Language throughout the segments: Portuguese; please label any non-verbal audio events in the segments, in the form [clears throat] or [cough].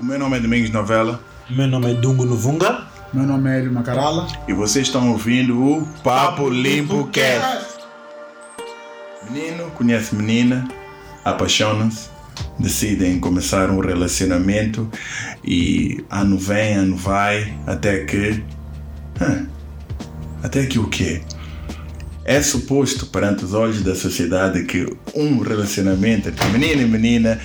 O meu nome é Domingos Novela. Meu nome é Dungo Nuvunga. Meu nome é Hélio Macarala. E vocês estão ouvindo o Papo Limpo Cast. Menino conhece menina, apaixonam-se, decidem começar um relacionamento e ano vem, ano vai, até que. Hã, até que o quê? É suposto perante os olhos da sociedade que um relacionamento entre menino e menina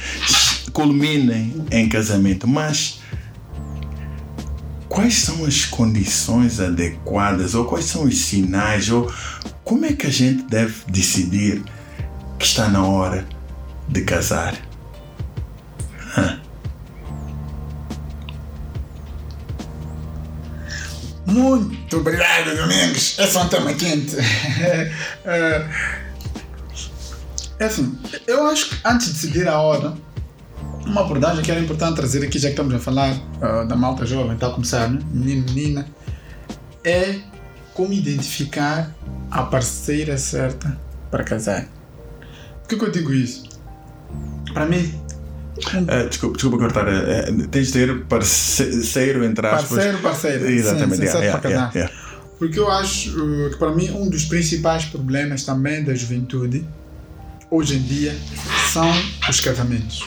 culmine em casamento, mas quais são as condições adequadas ou quais são os sinais ou como é que a gente deve decidir que está na hora de casar? Muito obrigado, Domingos. Esse é um tema quente. [laughs] é, é assim, eu acho que antes de decidir a hora, uma abordagem que era importante trazer aqui, já que estamos a falar uh, da malta jovem, está a começar, né? menino, menina, é como identificar a parceira certa para casar. Por que, que eu digo isso? Para mim, Uh, desculpa, desculpa cortar. Uh, tens de ter parceiro, entre aspas. Parceiro, parceiro. Exatamente. Sim, sim, yeah, para yeah, casar. yeah. Porque eu acho uh, que para mim um dos principais problemas também da juventude hoje em dia são os casamentos.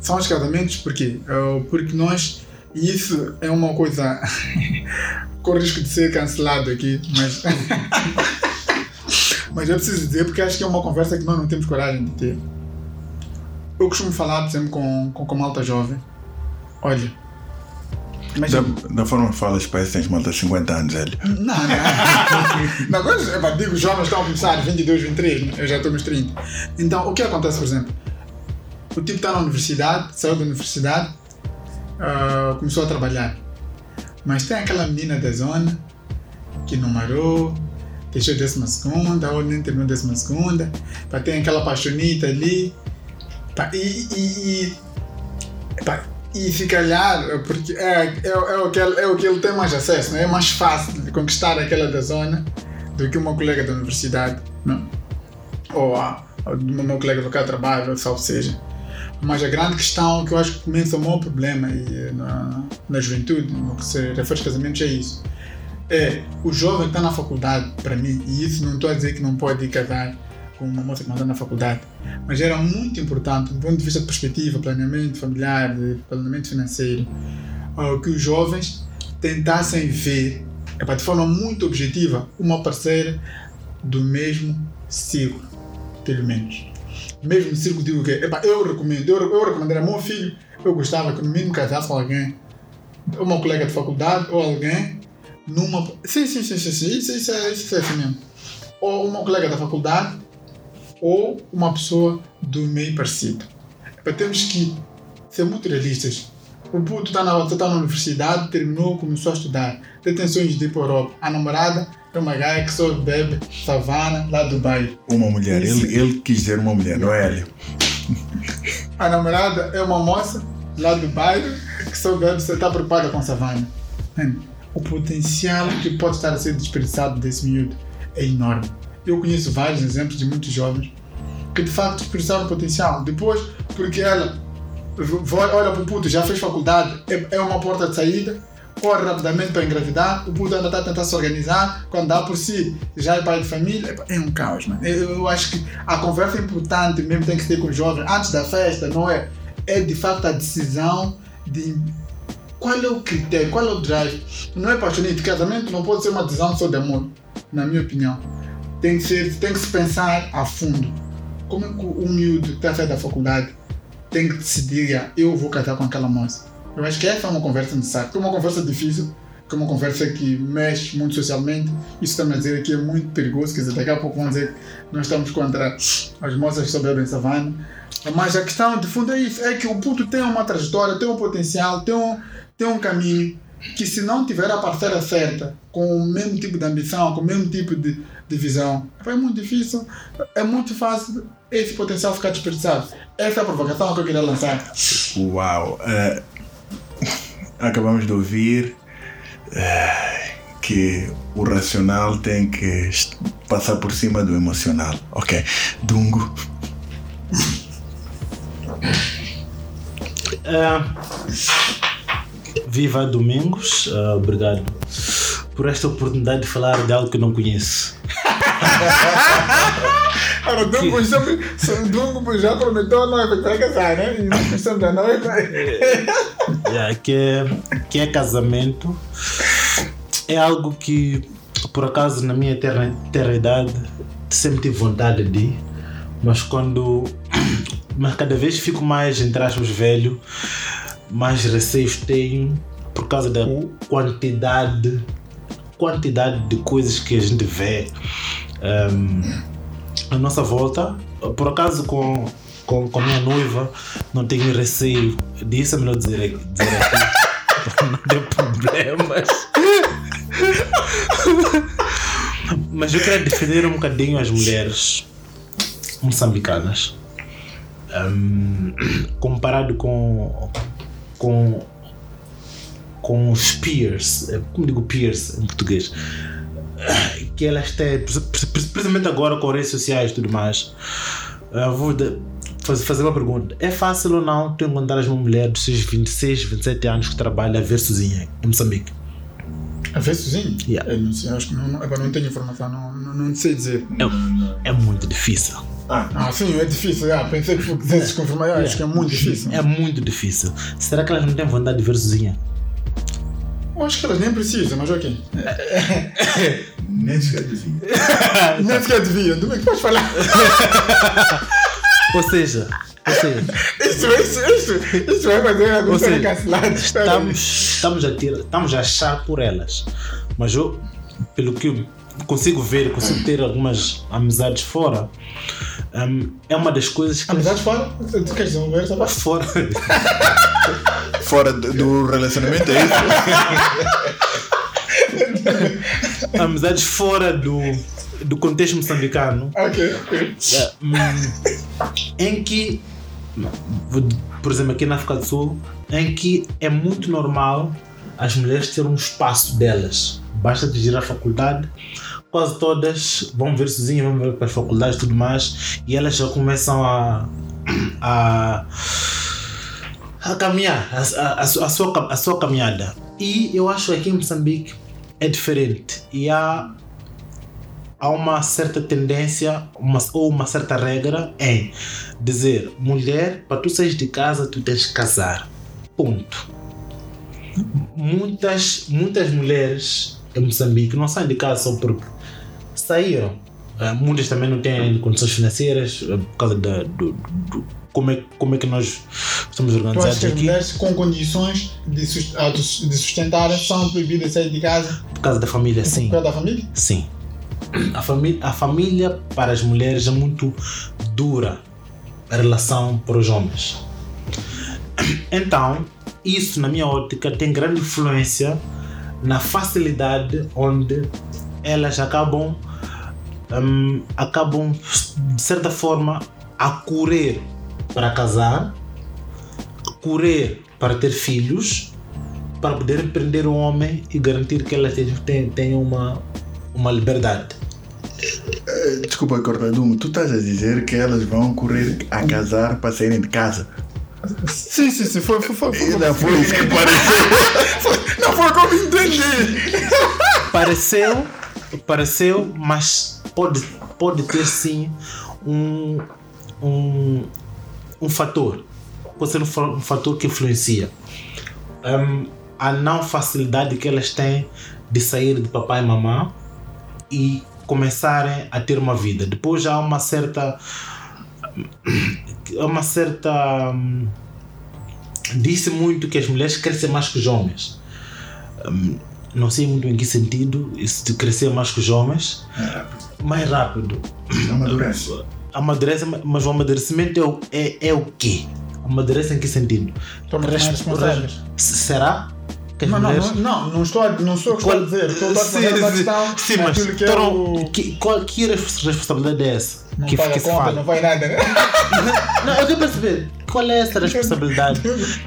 São os casamentos porque uh, porque nós e isso é uma coisa [laughs] com risco de ser cancelado aqui, mas [laughs] mas eu preciso dizer porque acho que é uma conversa que nós não temos coragem de ter. Eu costumo falar, por exemplo, com, com, com malta jovem. Olha, Da, imagina, da forma que falas, parece que tens malta de 50 anos, velho. não, não. [laughs] não agora, eu digo, os jovens estão a começar 22, 23, né? eu já estou nos 30. Então, o que acontece, por exemplo? O tipo está na universidade, saiu da universidade, ah, começou a trabalhar. Mas tem aquela menina da zona que namorou, deixou décima segunda, ou nem terminou décima segunda, pá, tem aquela paixonita ali, pá, e, e, e, pá, e se calhar, porque é, é, é, o que ele, é o que ele tem mais acesso, né? é mais fácil de conquistar aquela da zona do que uma colega da universidade, não? ou a, ou meu colega do cá trabalho, salvo seja. Mas a grande questão que eu acho que começa o maior problema e, eh, na, na juventude, no que se refere aos casamentos, é isso. É, o jovem está na faculdade, para mim, e isso não estou a dizer que não pode casar com uma moça que está na faculdade, mas era muito importante, do ponto de vista de perspectiva, planeamento familiar, planeamento financeiro, ah, que os jovens tentassem ver, de forma muito objetiva, uma parceira do mesmo círculo, pelo menos. Mesmo círculo, digo que epá, eu recomendo, eu, eu recomendaria meu filho, eu gostava que no mínimo casasse com alguém, uma colega de faculdade ou alguém numa. Sim, sim, sim, sim, sim isso, isso, é, isso é assim mesmo. Ou uma colega da faculdade ou uma pessoa do meio parecido. Epá, temos que ser muito realistas. O puto está na, tá na universidade, terminou, começou a estudar. Tem intenções de para a Europa. A namorada é uma gaia que só bebe savana lá do Dubai. Uma mulher. Isso. Ele, ele quis dizer uma mulher, não é, Hélio? A namorada é uma moça lá do bairro que só bebe, você está preocupada com savana. Mano, o potencial que pode estar a ser desperdiçado desse miúdo é enorme. Eu conheço vários exemplos de muitos jovens que de facto desperdiçaram o potencial. Depois, porque ela olha para o puto, já fez faculdade, é, é uma porta de saída, corre rapidamente para engravidar, o puto ainda está a tentar se organizar, quando dá por si, já é pai de família, é um caos, mano. Eu, eu acho que a conversa importante mesmo tem que ter com os jovens, antes da festa, não é? É de facto a decisão de qual é o critério, qual é o drive. Não é paixonite, casamento não pode ser uma decisão só de amor, na minha opinião. Tem que, ser, tem que se pensar a fundo. Como é que o miúdo que está a da faculdade tem que decidir, "Ah, eu vou casar com aquela moça. Eu acho que essa é uma conversa necessária. É uma conversa difícil, que é uma conversa que mexe muito socialmente. Isso também a dizer que é muito perigoso, quer dizer, daqui a pouco vão dizer que nós estamos contra as moças que só bebem savana. Mas a questão de fundo é isso, é que o puto tem uma trajetória, tem um potencial, tem um, tem um caminho que se não tiver a parceira certa, com o mesmo tipo de ambição, com o mesmo tipo de, de visão, é muito difícil, é muito fácil esse potencial ficar desperdiçado. Essa é a provocação que eu queria lançar. Uau! eh, acabamos de ouvir eh, que o racional tem que passar por cima do emocional. Ok. Dungo. Ah, [laughs] viva Domingos, Ah, obrigado por esta oportunidade de falar de algo que não conheço. [laughs] Ora, se- Dungo já prometeu a noiva que vai casar, né? E nós precisamos da noiva. Yeah, que, é, que é casamento. É algo que, por acaso, na minha terra, terra idade, sempre tive vontade de, mas quando. [coughs] Mas cada vez fico mais, entre aspas, velho, mais receios tenho por causa da quantidade quantidade de coisas que a gente vê um, à nossa volta. Por acaso, com, com, com a minha noiva, não tenho receio disso, é melhor dizer, dizer aqui. para [laughs] não ter problemas. Mas eu quero defender um bocadinho as mulheres moçambicanas. Um, comparado com, com, com os peers, eh, como digo peers em português, que elas têm, principalmente agora com redes sociais e tudo mais. Eu vou de- faz- fazer uma pergunta: é fácil ou não tu encontrar uma mulher dos seus 26, 27 anos que trabalha a ver sozinha em Moçambique? A ver sozinho? Yeah. Eu não sei, acho que não, não, agora não tenho informação, não, não, não sei dizer. É muito difícil. Ah, sim, é difícil. Ah, pensei que quisesses confirmar. Ah, acho que é muito difícil. É muito difícil. Será que elas não têm vontade de ver sozinha? Eu acho que elas nem precisam, mas ok. [laughs] Nem sequer devia. [laughs] Nem sequer deviam. Como é que podes falar? [laughs] Ou seja, ou seja, Isso, isso, isso, isso vai fazer a pessoa seja, cancelada. estamos, estamos, a ter, estamos a achar por elas. Mas eu, pelo que eu consigo ver, consigo ter algumas amizades fora, hum, é uma das coisas que. Amizades fora? Tu queres desenvolver essa parte? Fora. [laughs] Fora do- relacionamento, é isso? [laughs] amizades fora do, do contexto moçambicano. Ok, ok. hum, em que, por exemplo, aqui na África do Sul, em que é muito normal as mulheres terem um espaço delas. Basta atingir a faculdade, quase todas vão ver sozinhas, vão ver para as faculdades e tudo mais, e elas já começam a. a a caminhar, a, a, a, sua- a sua, caminhada. E eu acho que aqui em Moçambique é diferente. E há há uma certa tendência uma, ou uma certa regra em dizer mulher, para tu sair de casa, tu tens que casar. Ponto. Muitas, muitas mulheres em Moçambique não saem de casa só porque saíram. Eh, Muitas também não têm condições financeiras eh, por causa da, do, do- como, é, como é que nós estamos organizados aqui. mulheres com condições de, autos- de sustentar são proibidas de sair de casa Por causa da família, sim. por causa da família? Sim. A família, a família para as mulheres é muito dura a relação para os homens. Então, isso, na minha ótica, tem grande influência na facilidade onde elas acabam, hum, acabam de certa forma, a correr para casar, correr para ter filhos, para poder prender o homem e garantir que elas tenham, tenham- tenham uma, uma liberdade. Desculpa, Cortadumo, tu estás a dizer que elas vão correr a casar para saírem de casa. Sim, sim, sim. Foi, foi, foi, foi. Não foi isso que pareceu. [laughs] Não foi como entendi. Pareceu, pareceu, mas pode, pode ter sim um, um, um fator. Pode ser um, um fator que influencia. Hum, a não facilidade que elas têm de sair de papai e mamãe e começarem a ter uma vida. Depois já há uma certa. há uma certa. Disse muito que as mulheres crescem mais que os homens. Não sei muito em que sentido isso de crescer mais que os homens, mais rápido. Amadurece. Amadurece, mas o amadurecimento é o, é, é o quê? Amadurece em que sentido? Toma mais Resp- responsáveis. Será? Não, não, não, não, não estou a, não sou eu que estou a dizer. Estou a Sim, responder a sim. questão. Sim, mas que é então, o- que, qual que res- responsabilidade é essa? Não que, paga que se conta, fala? não vai nada, né? [laughs] Não, eu quero perceber qual é essa responsabilidade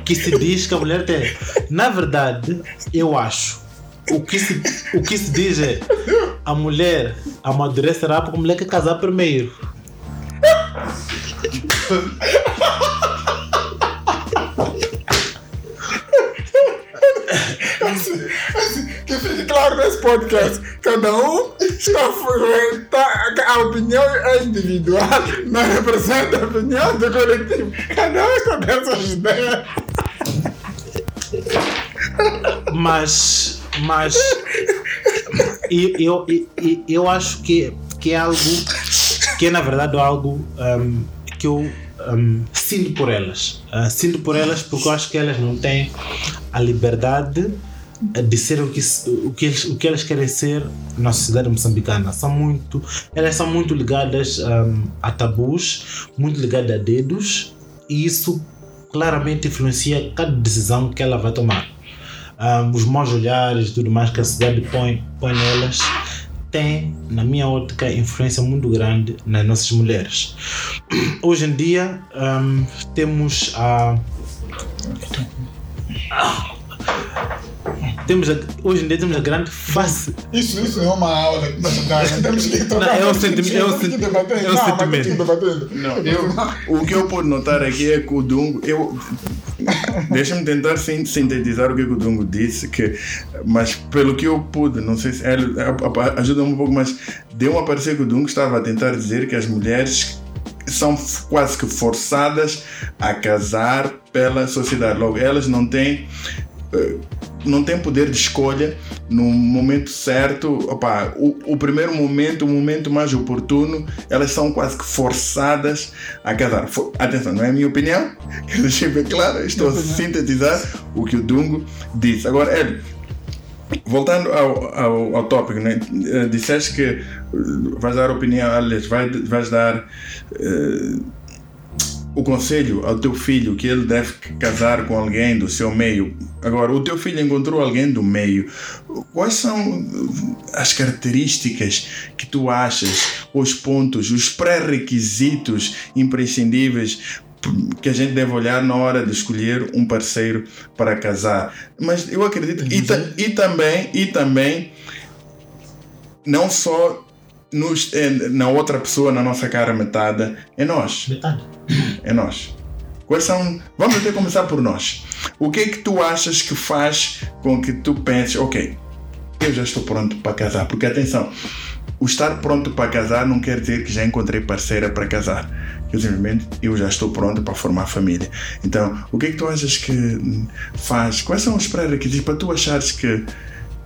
que se diz que a mulher tem. Na verdade, eu acho. O que se, o que se diz é a mulher amadurecerá porque a mulher quer casar primeiro. Que fique claro nesse podcast. Cada um está, está a opinião é individual, não representa a opinião do coletivo. Cada um está dessas ideias. Mas, mas eu, eu, eu, eu acho que, que é algo que é na verdade algo um, que eu um, sinto por elas. Uh, sinto por elas porque eu acho que elas não têm a liberdade de ser o que, o que, eles, o que elas querem ser na sociedade moçambicana. São muito, elas são muito ligadas um, a tabus, muito ligadas a dedos, e isso claramente influencia cada decisão que ela vai tomar. Um, os maus olhares e tudo mais que a sociedade põe, põe nelas tem, na minha ótica, influência muito grande nas nossas mulheres. [clears throat] Hoje em dia um, temos a. Temos a, hoje em dia temos a grande face. Isso, isso é uma aula que nós temos que Não, é um sentimento. É um, senti é um sentimento. Não, eu, o que eu pude notar aqui é que o Dungo. Eu, Deixa-me tentar sintetizar o que o Dungo disse, que, mas pelo que eu pude, não sei se ele ajuda-me um pouco, mas deu a parecer que o Dungo estava a tentar dizer que as mulheres são quase que forçadas a casar pela sociedade. Logo, elas não têm eh, não tem poder de escolha no momento certo. Opa, o, o, primeiro momento, o momento mais oportuno, elas são quase que forçadas a casar. For, atenção, não é a minha opinião, [laughs] bem claro, estou a sintetizar o que o Dungo disse. Agora, ele, voltando ao, ao, ao tópico, né? Eh, disseste que vais dar opinião, aliás, vais, vais dar. Uh, o conselho ao teu filho que ele deve casar com alguém do seu meio. Agora, o teu filho encontrou alguém do meio. Quais são as características que tu achas, os pontos, os pré-requisitos imprescindíveis que a gente deve olhar na hora de escolher um parceiro para casar? Mas eu acredito e, e também e também não só nos, na outra pessoa, na nossa cara metade, é nós. Metade. [clears throat] É nós. Quais são. Vamos até começar por nós. O que é que tu achas que faz com que tu penses, ok, eu já estou pronto para casar? Porque atenção, o estar pronto para casar não quer dizer que já encontrei parceira para casar. Eu simplesmente eu já estou pronto para formar família. Então, o que é que tu achas que faz? Quais são os pré-requisitos para tu achares que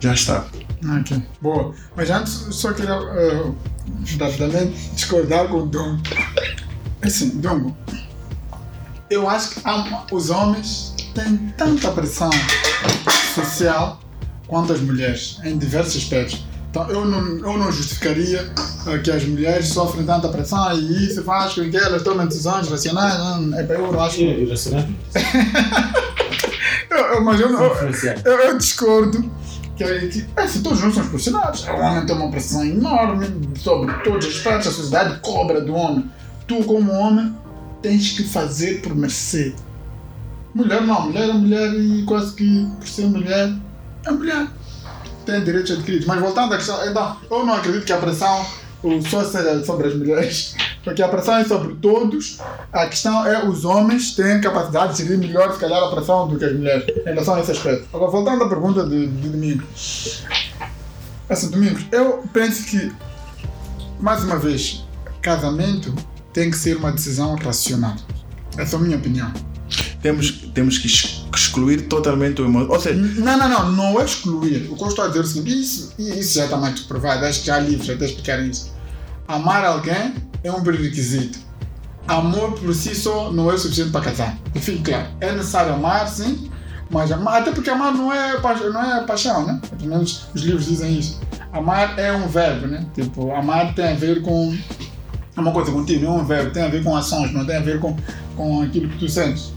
já está? Ok, boa. Mas antes, só queria uh, rapidamente discordar com o Dom. Assim, Dongo, eu acho que os homens têm tanta pressão social quanto as mulheres, em diversos aspectos. Então, eu não, eu não justificaria uh, que as mulheres sofrem tanta pressão e isso faz com que elas tomem decisões racionais. Não, é, eu não acho. Irracionais? [laughs] eu, eu, mas eu, eu, eu, eu discordo que, que assim, todos nós somos profissionais. O homem tem uma pressão enorme sobre todos os aspectos, a sociedade cobra do homem. Tu, como homem, tens que fazer por merecer. Mulher não, mulher é mulher e quase que por ser mulher, é mulher. Tem direitos adquiridos. Mas voltando à questão, então, eu não acredito que a pressão só seja sobre as mulheres porque a pressão é sobre todos. A questão é os homens têm capacidade de gerir melhor, se calhar, a pressão do que as mulheres em relação a esse aspecto. Agora, voltando à pergunta de, de Domingos. Assim, Domingos, eu penso que, mais uma vez, casamento tem que ser uma decisão racional. Essa é a minha opinião. Temos, temos que excluir totalmente o emoção. Ou seja, não, não, não, não é excluir. O que eu estou a dizer é o seguinte: isso, isso já está mais provado, acho que já há livros até explicarem isso. Amar alguém é um pré-requisito. Amor por si só não é suficiente para casar. Fique claro, é necessário amar, sim, mas amar, até porque amar não é, não é paixão, né? Pelo menos os livros dizem isso. Amar é um verbo, né? Tipo, amar tem a ver com. É uma coisa contigo, não é um verbo, tem a ver com ações, não tem a ver com, com aquilo que tu sentes.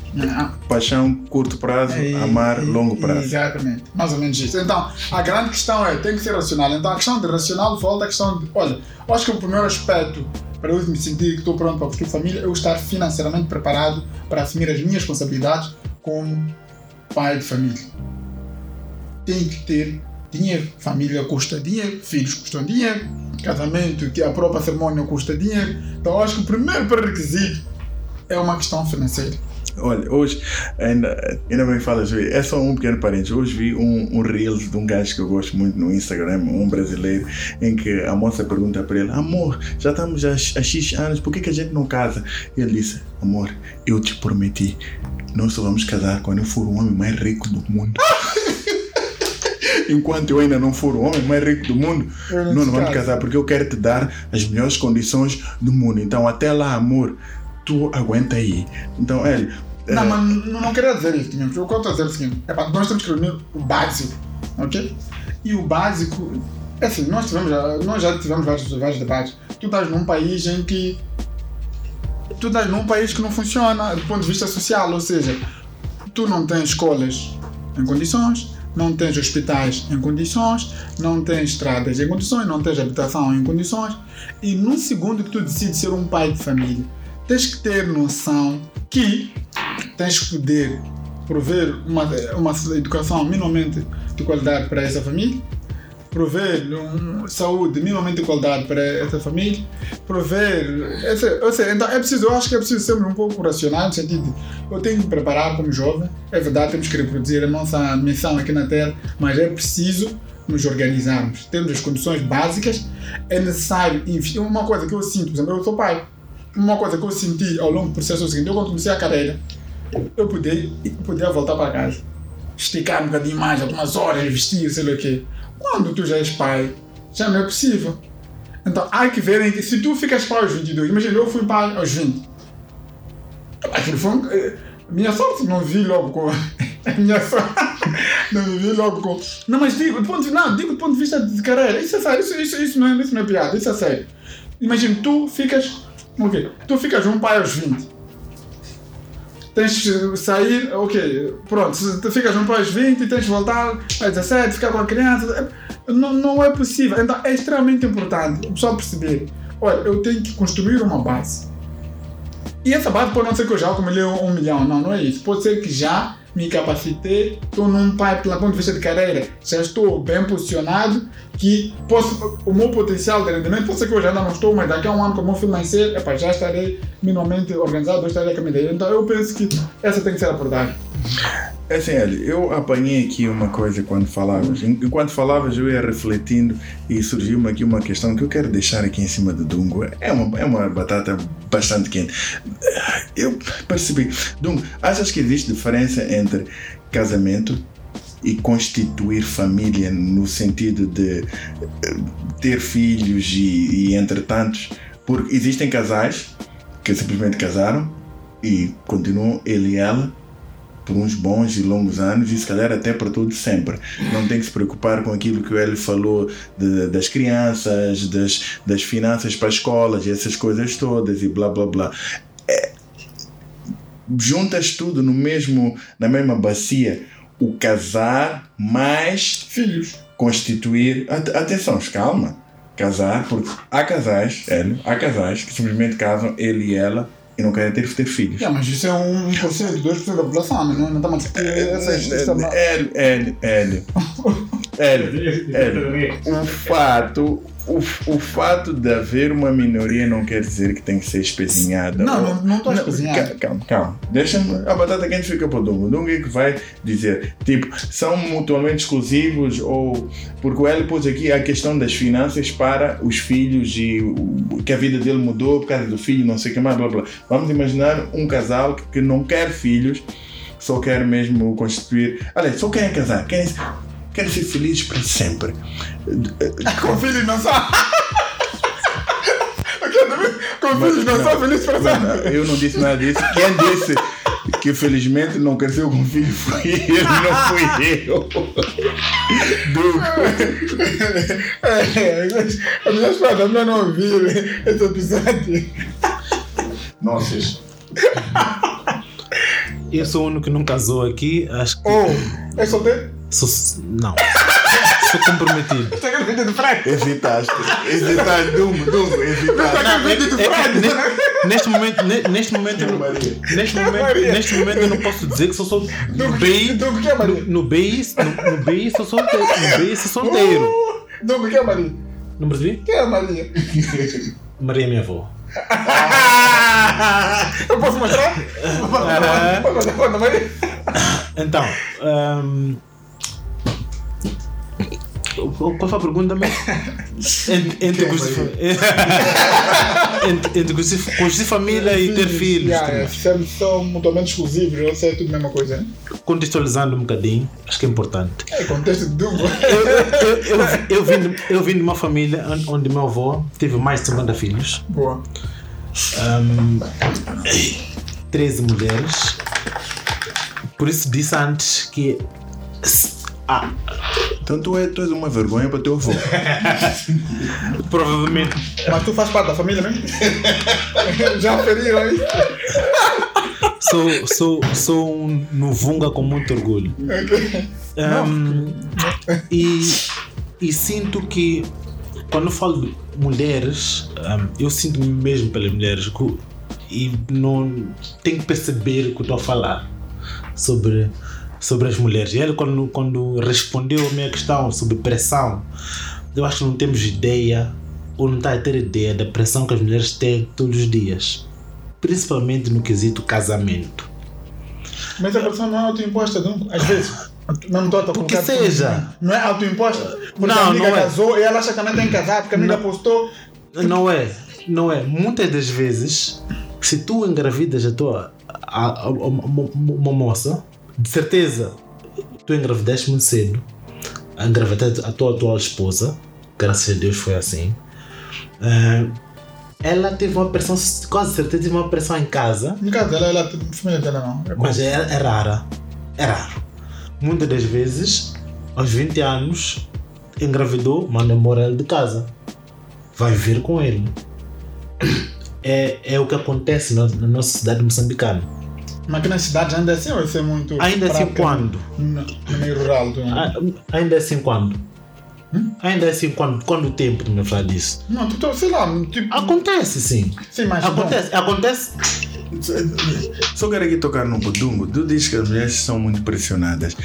Paixão, curto prazo, é, amar, longo prazo. Exatamente, mais ou menos isso. Então, a grande questão é, tem que ser racional. Então, a questão de racional volta à questão de, olha, acho que o primeiro aspecto para eu me sentir que estou pronto para construir família, eu estar financeiramente preparado para assumir as minhas responsabilidades como pai de família. Tem que ter dinheiro. Família custa dinheiro, filhos custam dinheiro, casamento, que a própria cerimônia custa dinheiro. Então, acho que o primeiro pré-requisito é uma questão financeira. Olha, hoje, ainda, ainda bem falas, é só um pequeno parente. Hoje vi um, um Reels de um gajo que eu gosto muito no Instagram, um brasileiro, em que a moça pergunta para ele: Amor, já estamos há, há X anos, por que, que a gente não casa? E ele disse: Amor, eu te prometi, nós só vamos casar quando eu for o homem mais rico do mundo. [laughs] Enquanto eu ainda não for o homem mais rico do mundo, não não, vamos casar, porque eu quero te dar as melhores condições do mundo. Então, até lá, amor, tu aguenta aí. Então, ele. Não, mas não, queria dizer isso mesmo. O que eu estou a dizer é o seguinte: é nós temos que reunir o básico, ok? E o básico, é assim, nós, tivemos, nós já tivemos vários, vários debates. Tu estás num país em que. Tu estás num país que não funciona do ponto de vista social, ou seja, tu não tens escolas em condições, não tens hospitais em condições, não tens estradas em condições, não tens habitação em condições. E no segundo que tu decides ser um pai de família, tens que ter noção que tens que poder prover uma, uma educação minimamente de qualidade para essa família, prover um, saúde minimamente de qualidade para essa família, prover. Essa, ou seja, então é preciso, eu acho que é preciso ser um pouco racional no sentido de eu tenho que preparar como jovem, é verdade, temos que reproduzir a nossa missão aqui na Terra, mas é preciso nos organizarmos, temos as condições básicas, é necessário. Uma coisa que eu sinto, por exemplo, eu sou pai, uma coisa que eu senti ao longo do processo é o seguinte: eu quando comecei a carreira, eu podia, podia voltar para casa, esticar um bocadinho mais, algumas horas, vestir, sei lá o quê. Quando tu já és pai, já não é possível. Então há que ver em que, se tu ficas pai aos 22, imagina, eu fui pai aos 20. Aquilo foi um, eh, minha sorte, não vi logo com. [laughs] minha sorte, [laughs] não vi logo com. Não, mas digo, do ponto de, não, digo do ponto de vista de carreira, isso é sério, isso, isso, isso, não, é, isso não é piada, isso é sério. Imagina, tu ficas. Ok, tu ficas um pai aos 20 tens que sair, ok, pronto, tu ficas um pai aos 20 e tens que voltar aos 17, ficar com a criança, é- não, não é possível. Então é extremamente importante o pessoal perceber, olha, eu tenho que construir uma base. E essa base pode não ser que eu já acumulei um, um milhão, não, não é isso. Pode ser que já me capacitei, estou num pai, pelo ponto de vista de carreira, já estou bem posicionado, que posso, o meu potencial de rendimento, pode ser que eu já não estou, mas daqui a um ano, como nascer, epá, já estarei minimamente organizado, já estarei a caminhar. Então eu penso que essa tem que ser a abordagem. É assim, olha, eu apanhei aqui uma coisa quando falavas. En- Enquanto falavas, eu ia refletindo e surgiu-me aqui uma questão que eu quero deixar aqui em cima do Dungo. É uma, é uma batata bastante quente. Eu percebi. Dungo, achas que existe diferença entre casamento e constituir família no sentido de eh, ter filhos e, e entre tantos? Porque existem casais que simplesmente casaram e continuam ele e ela por uns bons e longos anos e se calhar até para todo sempre. Não tem que se preocupar com aquilo que ele falou de- das crianças, das, das finanças para escolas e essas coisas todas e blá blá blá. É, juntas tudo no mesmo, na mesma bacia. O casar mais Filhos. constituir. At- atenção, calma. Casar, porque há casais, Hélio, há casais que simplesmente casam ele e ela e não querem ter, ter filhos. Yeah, mas isso é 1%, 2% da população, não, não estamos a essa, Hélio, Hélio, Hélio. Hélio, Hélio. O fato, o, o fato de haver uma minoria não quer dizer que tem que ser espezinhada. Não, Ou- não- não estou a espezinhar. ca- Calma, calma. Deixa-me. A batata quente fica para o Dungo. O Dungo é que vai dizer, tipo, são mutuamente exclusivos ou. Porque o Hélio pôs aqui a questão das finanças para os filhos e o- que a vida dele mudou por causa do filho, não sei o que mais, blá blá. Vamos imaginar um casal que, que não quer filhos, só quer mesmo constituir. Olha, só querem casar, querem, querem ser felizes para sempre. Com filhos não são. [laughs] Com filhos não são felizes para sempre. eu não disse nada disso. Quem disse que felizmente não cresceu com filho foi ele, não fui eu. Du- [laughs] É, a minha espada, melhor não ouvir esse episódio. Nossa, Eu sou o único que não casou aqui, acho que. Ou, é solteiro? Sou, não. Sou comprometido. Você quer vídeo do Fred? hesitaste. Hesitaste, Dumbo, Dumbo, hesitaste. Não, vídeo do É que Fred? ne- neste momento, ne- neste momento, eu neste momento, neste momento eu não posso dizer que sou solteiro. No BI, é no, Maria? no BI, no, no BI sou solteiro. No BI sou solteiro. Então, o que é Maria? Não percebi? Quem é Maria? Maria é minha avó. Eu posso mostrar? Então, ahm, qual foi a pergunta mesmo? [laughs] Entre, construir, construir [laughs] família e ter filhos. Yeah, são mutuamente exclusivos, ou se é tudo a mesma coisa, né? Contextualizando um bocadinho, acho que é importante. É contexto duplo. [laughs] Eu, eu, eu, eu, vim, de- eu vim de uma família onde- meu avô teve mais de 50 filhos, Boa. ahm, 13 mulheres. Por isso disse antes que ah, Então tu, é, tu és uma vergonha para teu avô. [laughs] provavelmente Mas tu faz parte da família mesmo? [laughs] Já feriram isso? sou, sou, sou um novunga com muito orgulho. Um, e, e sinto que quando eu falo de mulheres, um, eu sinto mesmo pelas mulheres que- e não tenho que perceber o que eu estou a falar sobre, sobre as mulheres. E ele, quando, quando respondeu a minha questão sobre pressão, eu acho que não temos ideia ou não está a ter ideia da pressão que as mulheres têm todos os dias, principalmente no quesito casamento. Mas a pessoa não é autoimposta, não? Às vezes. Não estou a Porque seja. Não é autoimposta. Porque Não, a amiga não é. casou e ela acha que também tem que casar, porque a amiga postou. Não é, não é. Muitas das vezes, se tu engravidas a tua a, a- a- uma moça, de certeza tu engravidaste muito cedo, engravidaste a tua atual esposa, graças a Deus foi assim. eh, ela teve uma pressão, quase certeza teve uma pressão em casa, No caso dela, ela, a família dela não. É mas é, é rara. É raro. Muitas das vezes, aos 20 anos, engravidou, manda embora ele de casa. Vai viver com ele. É, é o que acontece na, na nossa cidade moçambicana. Mas aqui nas cidades ainda é assim ou isso é muito. Ainda assim prática quando? No, no meio rural. Do... Ah, Ainda assim quando? Ainda assim quando? Quando o tempo de me falar disso? Não, tu, tu, sei lá, tipo. Acontece sim. Sim, mas. Acontece. Acontece. Só quero aqui tocar no budungo. Tu dizes que as mulheres são muito pressionadas.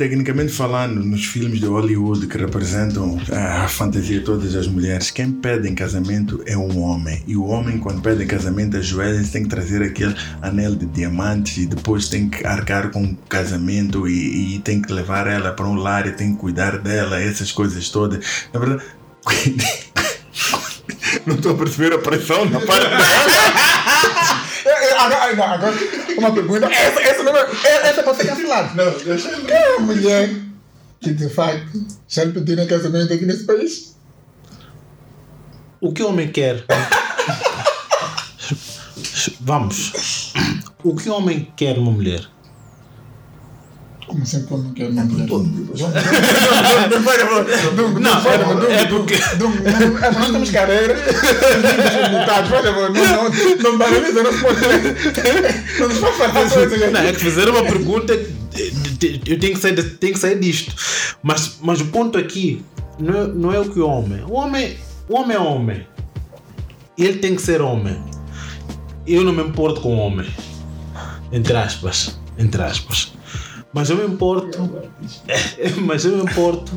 Tecnicamente falando, nos filmes de Hollywood que representam a fantasia de todas as mulheres, quem pede em casamento é um homem. E o homem, quando pede em casamento, ajoelha-se, tem que trazer aquele anel de diamantes e depois tem que arcar com o casamento e, e tem que levar ela para um lar e tem que cuidar dela, essas coisas todas. Na verdade, [laughs] não estou a perceber a pressão na parte [laughs] É, é, Agora, uma pergunta. Essa, essa, cancelada. Não, deixa eu Quem é a mulher que de facto já lhe pediram casamento aqui nesse país? O que o homem quer? Vamos. O que o homem quer uma mulher? Como sempre quando não quer uma mulher. Não, é, é porque. É, nós temos carreira, limitados, por favor, não, não, não banaliza, não se pode. Não nos fazer coisas Não, é que fizeram uma pergunta, eu tenho que sair, tenho que sair disto. Mas, mas o ponto aqui não é, não é o que o homem. O homem, o homem é homem. Ele tem que ser homem. Eu não me importo com o homem. Entre aspas. Entre aspas. Mas eu me importo. [laughs] Mas eu me importo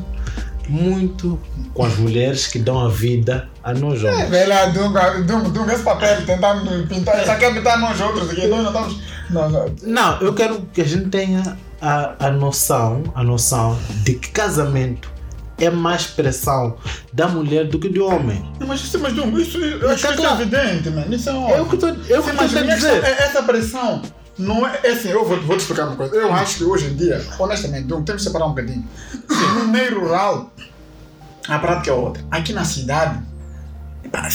muito com as mulheres que dão a vida a nós homens. Vê lá, Dunga, Dunga, Dunga, esse papel tentando pintar, só quer pintar nós outros aqui, nós não estamos. Não, não. Não, eu quero que a gente tenha a, a noção, a noção de que casamento é mais pressão da mulher do que do homem. Mas isso, mas isso, eu acho Tá que isso é evidente, mano. Isso é É óbvio. que eu é o que Sim, eu mas tô a dizer. é essa pressão não é, é assim, eu vou, vou te explicar uma coisa. Eu acho que hoje em dia, honestamente, temos que separar um bocadinho. No meio rural, a prática é outra. Aqui na cidade, pá,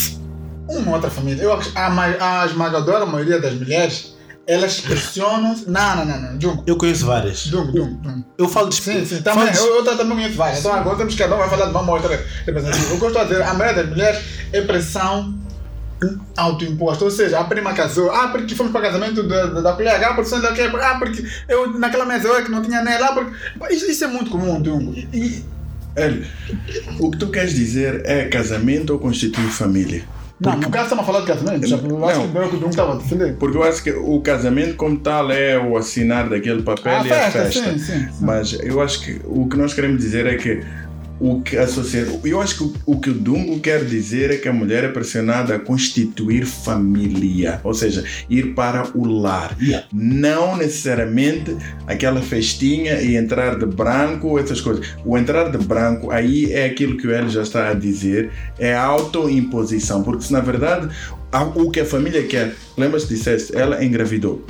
uma outra família. Eu acho que a, a esmagadora maioria das mulheres, elas pressionam. Não, não, não, não. Dunga, Eu conheço várias. Dunga, Dunga. Eu falo de Sim, sim, falo também. de- Eu, eu também conheço várias. Então agora temos que cada um vai falar de uma outra representativa. O que eu estou a dizer, a maioria das mulheres é pressão autoimposta. Ou seja, a prima casou, ah, porque fomos para o casamento da, da, da colega, ah, porque são daqui, ah, porque eu naquela mesa eu é que não tinha nela, ah, porque. Isso, isso é muito comum, Dungo. E, e- o que tu queres dizer é casamento ou constituir família? Não, no caso estamos a falar de casamento. Já, eu acho Não. que o o Dungo estava a defender. Porque eu acho que o casamento, como tal, é o assinar daquele papel Ah, e a festa, festa. sim, sim, sim. Mas eu acho que o que nós queremos dizer é que o que a sociedade. Eu acho que o, o que o Dungo quer dizer é que a mulher é pressionada a constituir família, ou seja, ir para o lar. Yeah. Não necessariamente aquela festinha e entrar de branco, essas coisas. O entrar de branco, aí é aquilo que o Hélio já está a dizer, é autoimposição, porque se na verdade o que a família quer, lembra-se disseste, ela engravidou.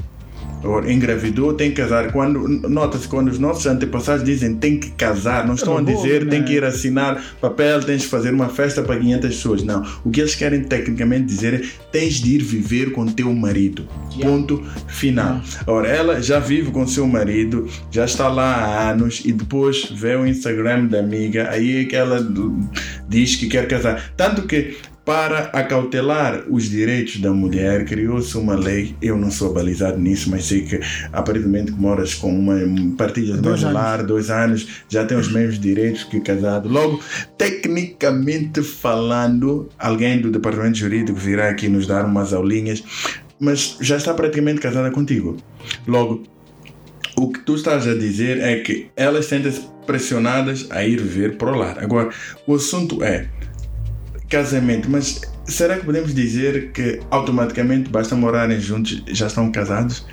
Agora, engravidou, tem que casar. Quando, nota-se quando os nossos antepassados dizem tem que casar, não estão a bom, dizer né? tem que ir assinar papel, tens de fazer uma festa para 500 pessoas. Não. O que eles querem tecnicamente dizer é tens de ir viver com teu marido. Ponto final. Ora, ela já vive com seu marido, já está lá há anos e depois vê o Instagram da amiga, aí é que ela diz que quer casar. Tanto que para acautelar os direitos da mulher, criou-se uma lei. Eu não sou balizado nisso, mas sei que a partir do momento que moras com uma partilha do Dois mesmo lar, dois anos, já tem os mesmos direitos que casado. Logo, tecnicamente falando, alguém do departamento jurídico virá aqui nos dar umas aulinhas, mas já está praticamente casada contigo. Logo, o que tu estás a dizer é que elas sentem-se pressionadas a ir viver para o lar. Agora, o assunto é casamento, mas será que podemos dizer que automaticamente basta morarem juntos já estão casados?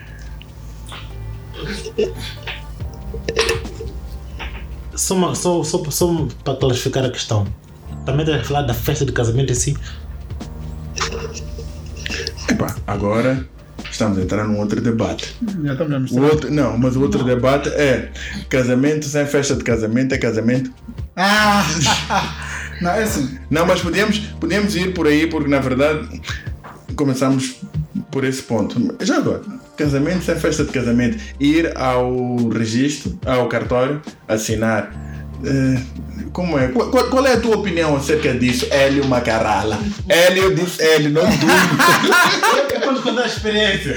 Só, uma- só, só, só para clarificar a questão. Também estás a falar da festa de casamento em si? Epá, agora estamos a entrar num outro debate. Já estamos a O misturar. outro, não, mas o outro debate é casamento sem festa de casamento é casamento? Ah! [laughs] Não, é assim. Não, mas podemos, podemos ir por aí porque na verdade começamos por esse ponto. Já agora, casamento sem festa de casamento, ir ao registro, ao cartório, assinar. eh, como é? Qual, qual- é a tua opinião acerca disso, Hélio Macarala? Hélio disse Hélio, não tu. [laughs] Depois contar a experiência.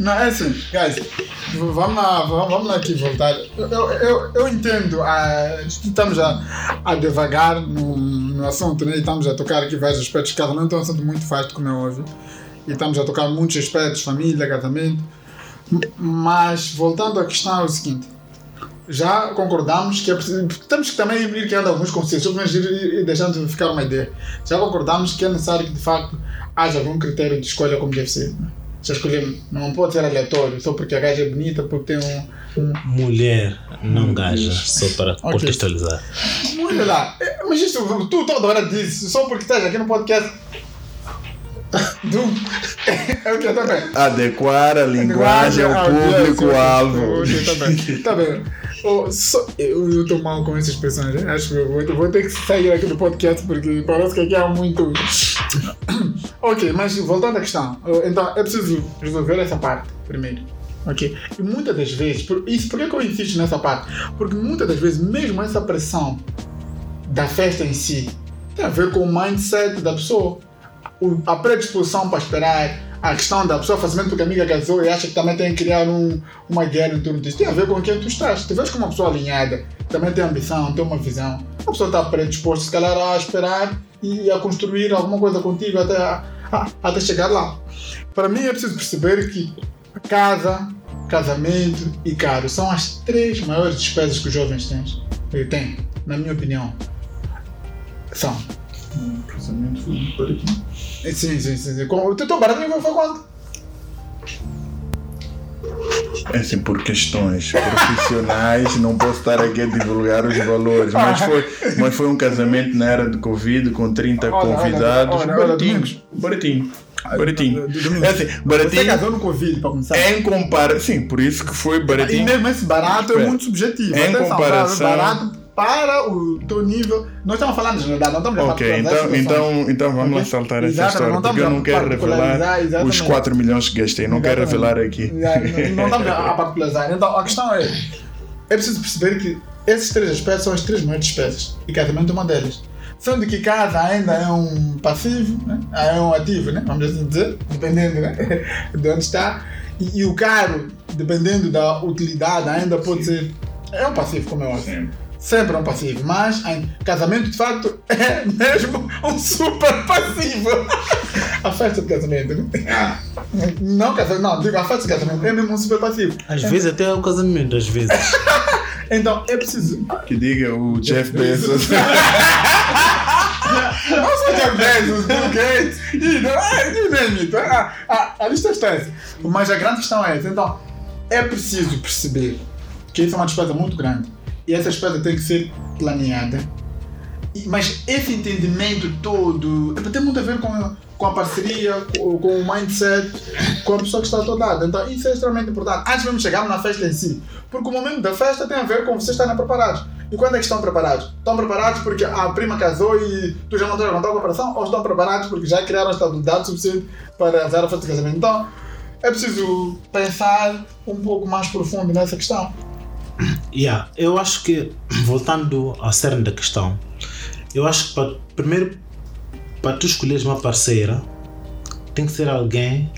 Não, é assim, guys, vamos lá, vamos, lá aqui voltar. Eu, eu, eu, eu entendo, ah, estamos a, a devagar no, no assunto, né? E estamos a tocar aqui vários aspectos. Casamento é um assunto muito vasto, como é óbvio. E estamos a tocar muitos aspectos, família, casamento. Mas, voltando à questão, é o seguinte. Já concordamos que é preciso. Temos que também ir criando alguns conceitos, menos ir, ir- ir deixando de ficar uma ideia. Já concordamos que é necessário que, de facto, haja algum critério de escolha como deve ser. né? Já escolhemos, não pode ser aleatório, só porque a gaja é bonita, porque tem um. um Mulher, não gaja, só para contextualizar. olha lá, é, mas isso tu toda hora dizes, só porque estás aqui no podcast. [laughs] Do, é o que bem. Adequar a linguagem ao público-alvo. Ok, tá bem. Oh, eu, eu tô mal com essas né? Acho que eu vou, vou ter que sair aqui do podcast porque parece que aqui há muito. [coughs] ok, mas voltando à questão. Então é preciso resolver essa parte primeiro. Ok? E muitas das vezes, por, isso, por que, eu insisto nessa parte? Porque muitas das vezes, mesmo essa pressão da festa em si tem a ver com o mindset da pessoa. A predisposição para esperar, a questão da pessoa facilmente porque a amiga casou e acha que também tem que criar um, uma guerra em torno disso. Tem a ver com quem tu estás. Tu vês que uma pessoa alinhada também tem ambição, tem uma visão. A pessoa está predisposta, se calhar, a esperar e a construir alguma coisa contigo até, a- a- até chegar lá. Para mim é preciso perceber que casa, casamento e caro são as três maiores despesas que os jovens têm. Têm, na minha opinião. São. Casamento foi um baratinho. Sim, sim, sim. sim. Com- O teu baratinho foi quanto? É assim, por questões profissionais, não posso estar aqui a divulgar os valores, mas foi, mas foi um casamento na era de Covid com 30 Olha, convidados. olha, olha, baratinho, baratinho, baratinho. É assim, Você baratinho casou no Covid, para começar. em comparação. Sim, por isso que foi E baratinho. mesmo esse barato é muito subjetivo. Em Atenção, comparação- Barato para o teu nível. Nós estamos falando de generalidade, não estamos a Ok, particularizar então, situações. então, então vamos lá Ok? saltar essa Exatamente, história, não porque eu não quero revelar os exatamente. 4 milhões que gastei, não quero Exatamente. revelar aqui. Já, Não, não estamos a [laughs] particularizar. Então a questão é: é preciso perceber que esses três aspectos são as três maiores despesas. E casamento é uma delas. Sendo que casa ainda é um passivo, né? é um ativo, né? vamos assim dizer, dependendo né? [laughs] de onde está. E, e o caro, dependendo da utilidade, ainda pode ser. É um passivo, como eu acho. Sempre é um passivo, mas em casamento de facto [laughs] é mesmo um super passivo. a festa de casamento, né? Não, casamento, não, digo a festa de casamento é mesmo um super passivo. Às vezes até é o casamento, às vezes. [laughs] Então é preciso. Que diga o Jeff Bezos. [laughs] Não só Jeff Bezos, Bill Gates, e não é, you name it. A, a, a lista é extensa. Mas a grande questão é essa. Então, é preciso perceber que isso é uma despesa muito grande. E essa despesa tem que ser planeada. Mas esse entendimento todo é, tem muito a ver com, com a parceria, com, com o mindset, com a pessoa que está ao lado. Então, isso é extremamente importante. Antes mesmo de chegarmos na festa em si. Porque o momento da festa tem a ver com vocês estarem preparados. E quando é que estão preparados? Estão preparados porque a prima casou e tu já não estás a contar a operação? Ou estão preparados porque já criaram estabilidade suficiente para fazer a festa de casamento? Então, é preciso pensar um pouco mais profundo nessa questão. Yeah, eu acho que, voltando ao cerne da questão, eu acho que primeiro, para tu escolheres uma parceira, tem que ser alguém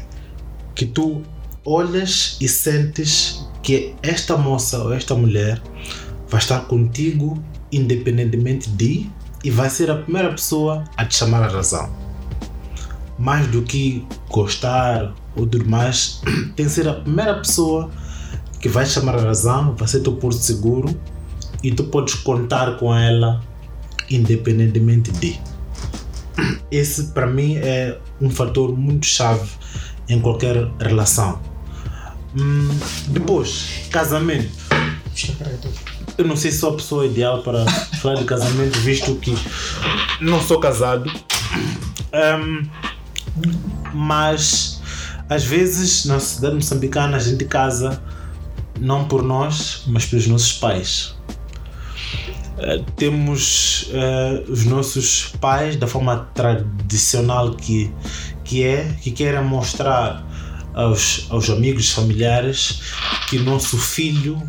que tu olhas e sentes que esta moça ou esta mulher vai estar contigo independentemente de e vai ser a primeira pessoa a te chamar a razão. Mais do que gostar ou tudo mais, [clears throat] tem que ser a primeira pessoa que vai chamar a razão, vai ser teu porto seguro e tu podes contar com ela independentemente de. [clears throat] Esse para mim é um fator muito chave em qualquer relação. Hum, depois, casamento. Eu não sei se sou a pessoa ideal para [laughs] falar de casamento, visto que não sou casado. Hum, mas às vezes na sociedade moçambicana a gente casa não por nós, mas pelos nossos pais. Eh, temos eh, os nossos pais da forma tradicional que, que é, que querem mostrar aos, aos amigos familiares que nosso filho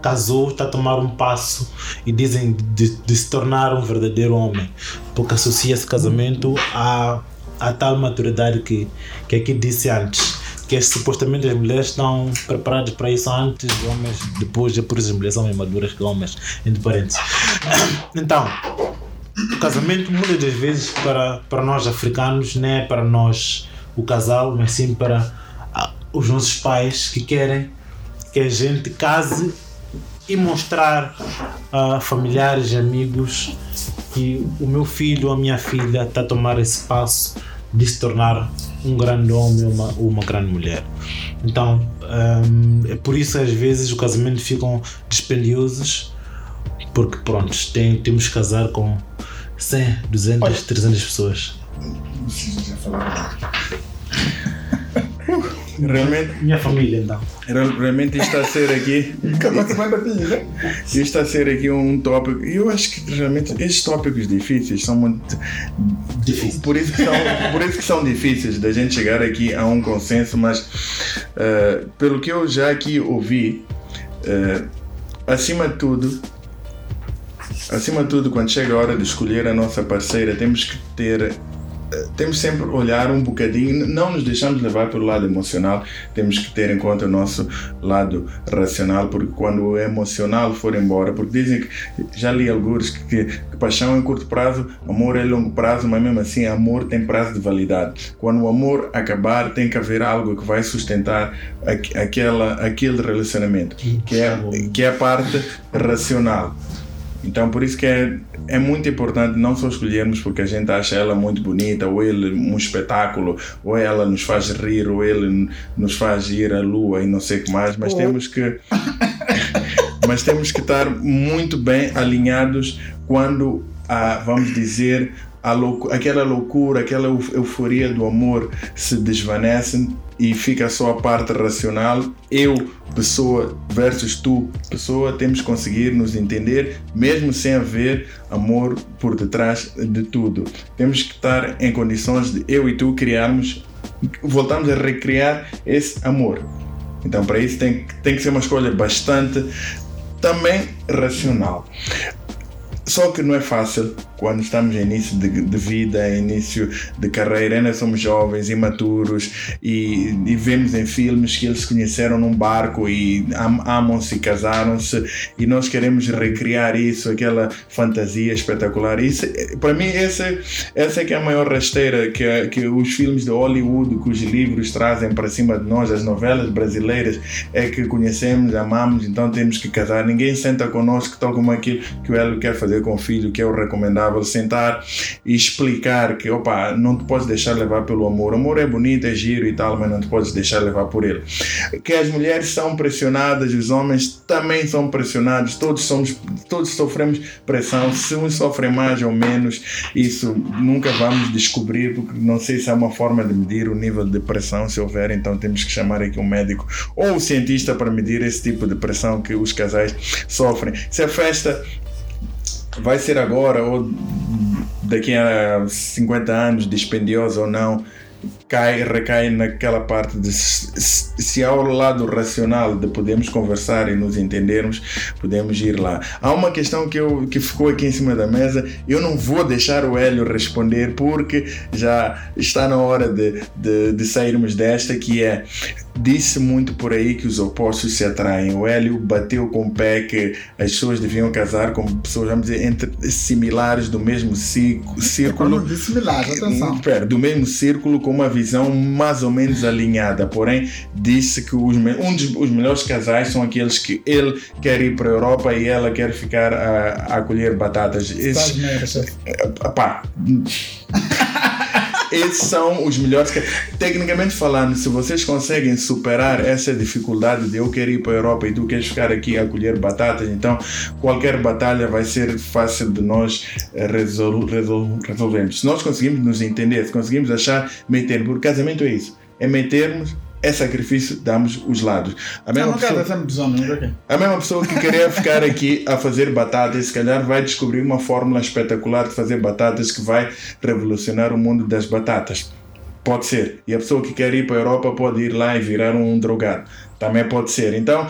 casou, está a tomar um passo e dizem de, de se tornar um verdadeiro homem, porque associa esse casamento à, à tal maturidade que, que aqui disse antes. Que é, supostamente as mulheres estão preparadas para isso antes, os homens depois, por as mulheres são mais maduras que homens, entre parênteses. [coughs] Então, o casamento muitas das vezes para, para nós africanos não é para nós o casal, mas sim para ah, os nossos pais que querem que a gente case e mostrar a familiares e amigos que o meu filho ou a minha filha está a tomar esse passo de se tornar um grande homem ou uma, uma grande mulher. Então, hum, é por isso às vezes os casamentos ficam dispendiosos, porque pronto, tem, temos que casar com 100, 200, Olha. 300 pessoas. Realmente, Minha família então. real- realmente isto está a ser aqui. [laughs] 50 filhos, né? Isto está a ser aqui um tópico. E eu acho que realmente estes tópicos difíceis são muito. Difícil. Por isso que são, por isso que são difíceis da gente chegar aqui a um consenso, mas eh, pelo que eu já aqui ouvi, eh, acima de tudo, acima de tudo, quando chega a hora de escolher a nossa parceira, temos que ter temos sempre olhar um bocadinho, não nos deixamos levar pelo lado emocional, temos que ter em conta o nosso lado racional, porque quando o emocional for embora, porque dizem que, já li alguns que, que, paixão é curto prazo, amor é longo prazo, mas mesmo assim amor tem prazo de validade. Quando o amor acabar, tem que haver algo que vai sustentar aqu- aquela, aquele relacionamento, que é, que é a parte racional. Então, por isso que é, é muito importante não só escolhermos porque a gente acha ela muito bonita, ou ele um espetáculo, ou ela nos faz rir, ou ele nos faz ir à lua e não sei o que mais, mas Ou- temos que. [laughs] mas temos que estar muito bem alinhados quando, ah, vamos dizer, a aquela loucura, aquela euf- euforia do amor se desvanece e fica só a parte racional. Eu, pessoa, versus tu, pessoa, temos que conseguir nos entender, mesmo sem haver amor por detrás de tudo. Temos que estar em condições de eu e tu criarmos, voltamos a recriar esse amor. Então, para isso, tem, tem que ser uma escolha bastante também racional. Só que não é fácil quando estamos em início de, de vida, início de carreira, ainda somos jovens, imaturos e, e vemos em filmes que eles se conheceram num barco e am, amam-se casaram-se e nós queremos recriar isso, aquela fantasia espetacular. Isso, para mim, essa, essa é que é a maior rasteira que, que os filmes de Hollywood, que os livros trazem para cima de nós, as novelas brasileiras, é que conhecemos, amamos, então temos que casar. Ninguém senta conosco, tal como aquilo que o Hélio quer fazer com o filho, que é o recomendável, sentar e explicar que, opa, não te podes deixar levar pelo amor. O amor é bonito, é giro e tal, mas não te podes deixar levar por ele. Que as mulheres são pressionadas, os homens também são pressionados, todos somos, todos sofremos pressão. Se uns sofrem mais ou menos, isso nunca vamos descobrir, porque não sei se há uma forma de medir o nível de pressão, se houver, então temos que chamar aqui um médico ou um cientista para medir esse tipo de pressão que os casais sofrem. Se a festa vai ser agora ou daqui a 50 anos dispendiosa ou não, cai, recai naquela parte de se, se há o lado racional de podermos conversar e nos entendermos, podemos ir lá. Há uma questão que, eu, que ficou aqui em cima da mesa, eu não vou deixar o Hélio responder porque já está na hora de, de, de sairmos desta, que é disse muito por aí que os opostos se atraem. O Hélio bateu com o pé que as pessoas deviam casar com pessoas, vamos dizer, entre, similares do mesmo círculo. Disse similares, atenção. Pera, do mesmo círculo com uma visão mais ou menos alinhada. Porém, disse que os, um dos os melhores casais são aqueles que ele quer ir para a Europa e ela quer ficar a, a colher batatas. Esses, pá, esses são os melhores. Tecnicamente falando, se vocês conseguem superar essa dificuldade de eu querer ir para a Europa e tu queres ficar aqui a colher batatas, então qualquer batalha vai ser fácil de nós resol resol resolvermos. Se nós conseguimos nos entender, se conseguimos achar meio termo, porque casamento é isso, é metermos é sacrifício de ambos os lados. A mesma, não, pessoa, não a mesma pessoa que queria ficar aqui a fazer batatas, se calhar vai descobrir uma fórmula espetacular de fazer batatas que vai revolucionar o mundo das batatas. Pode ser. E a pessoa que quer ir para a Europa pode ir lá e virar um drogado. Também pode ser. Então,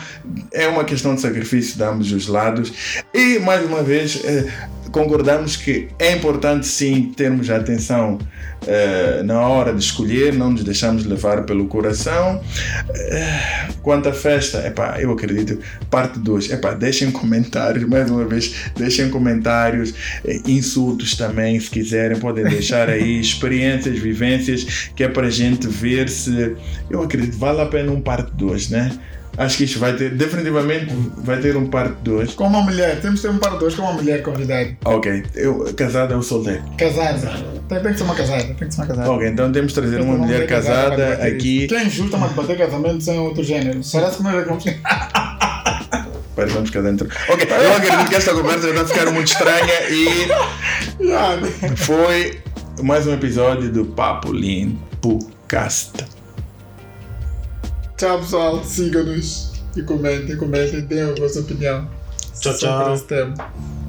é uma questão de sacrifício de ambos os lados. E, mais uma vez, eh, concordamos que é importante sim termos atenção uh, na hora de escolher, não nos deixamos levar pelo coração. Uh, quanto à festa, epá, eu acredito, parte 2, epá, deixem comentários, [laughs] mais uma vez, deixem comentários, eh, insultos também, se quiserem, podem deixar aí [laughs] experiências, vivências, que é para a gente ver se, eu acredito, vale a pena um parte 2, né? Acho que isto vai ter, definitivamente vai ter um parte 2. Com uma mulher, temos que ter um parte 2 com uma mulher convidada. Ok, eu, casada ou solteiro? Casada. Tem, tem, que ser uma casada, tem que ser uma casada. Ok, então temos que trazer uma, uma, mulher, mulher casada, casada aqui. Quem justa uma bater casamento sem outro gênero? Parece que nós é como [laughs] Espera, vamos cá dentro. Ok, eu acredito que esta conversa vai ficar muito estranha e [laughs] foi mais um episódio do Papo Limpo Casta. Tchau, pessoal. Sigam-nos e comentem, comentem, deem a vossa opinião. Tchau, tchau.